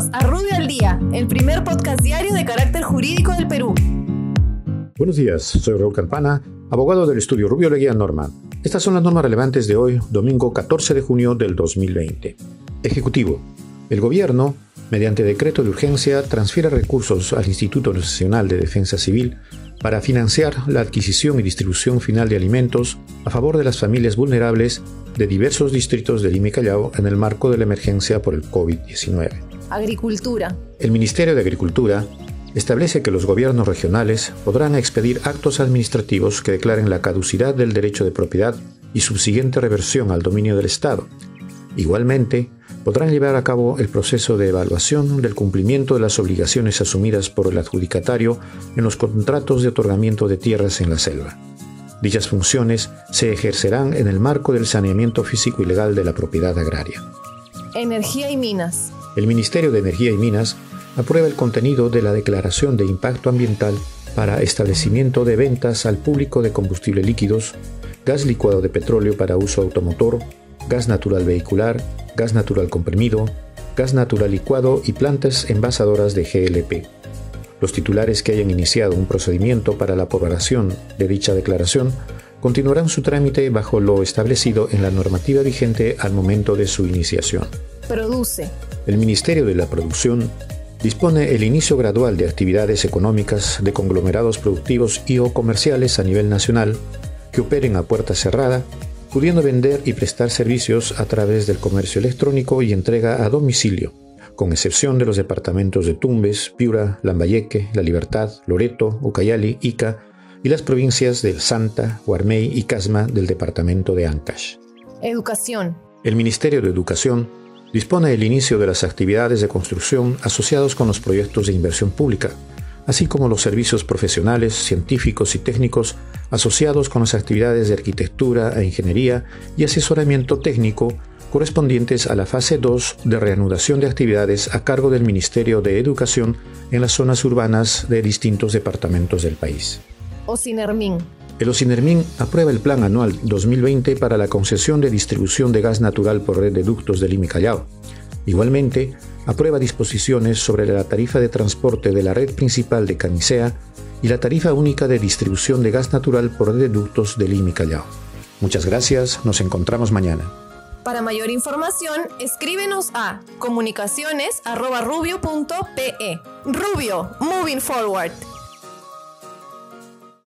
Bienvenidos a Rubio al Día, el primer podcast diario de carácter jurídico del Perú. Buenos días, soy Raúl Campana, abogado del estudio Rubio Leguía Norma. Estas son las normas relevantes de hoy, domingo 14 de junio del 2020. Ejecutivo. El gobierno, mediante decreto de urgencia, transfiere recursos al Instituto Nacional de Defensa Civil para financiar la adquisición y distribución final de alimentos a favor de las familias vulnerables de diversos distritos de Lima y Callao en el marco de la emergencia por el COVID-19. Agricultura. El Ministerio de Agricultura establece que los gobiernos regionales podrán expedir actos administrativos que declaren la caducidad del derecho de propiedad y subsiguiente reversión al dominio del Estado. Igualmente, podrán llevar a cabo el proceso de evaluación del cumplimiento de las obligaciones asumidas por el adjudicatario en los contratos de otorgamiento de tierras en la selva. Dichas funciones se ejercerán en el marco del saneamiento físico y legal de la propiedad agraria. Energía y minas. El Ministerio de Energía y Minas aprueba el contenido de la Declaración de Impacto Ambiental para establecimiento de ventas al público de combustible líquidos, gas licuado de petróleo para uso automotor, gas natural vehicular, gas natural comprimido, gas natural licuado y plantas envasadoras de GLP. Los titulares que hayan iniciado un procedimiento para la aprobación de dicha declaración continuarán su trámite bajo lo establecido en la normativa vigente al momento de su iniciación. Produce. El Ministerio de la Producción dispone el inicio gradual de actividades económicas de conglomerados productivos y o comerciales a nivel nacional que operen a puerta cerrada pudiendo vender y prestar servicios a través del comercio electrónico y entrega a domicilio, con excepción de los departamentos de Tumbes, Piura, Lambayeque, La Libertad, Loreto, Ucayali, Ica y las provincias del Santa, Guarmey y Casma del departamento de Ancash. Educación. El Ministerio de Educación dispone el inicio de las actividades de construcción asociados con los proyectos de inversión pública, así como los servicios profesionales, científicos y técnicos asociados con las actividades de arquitectura e ingeniería y asesoramiento técnico correspondientes a la fase 2 de reanudación de actividades a cargo del Ministerio de Educación en las zonas urbanas de distintos departamentos del país. Ocinermin. El Ocinermin aprueba el Plan Anual 2020 para la concesión de distribución de gas natural por red de ductos de Lima Callao. Igualmente, aprueba disposiciones sobre la tarifa de transporte de la red principal de Camisea y la tarifa única de distribución de gas natural por reductos de Lima y Callao. Muchas gracias, nos encontramos mañana. Para mayor información, escríbenos a comunicaciones.rubio.pe. Rubio, moving forward.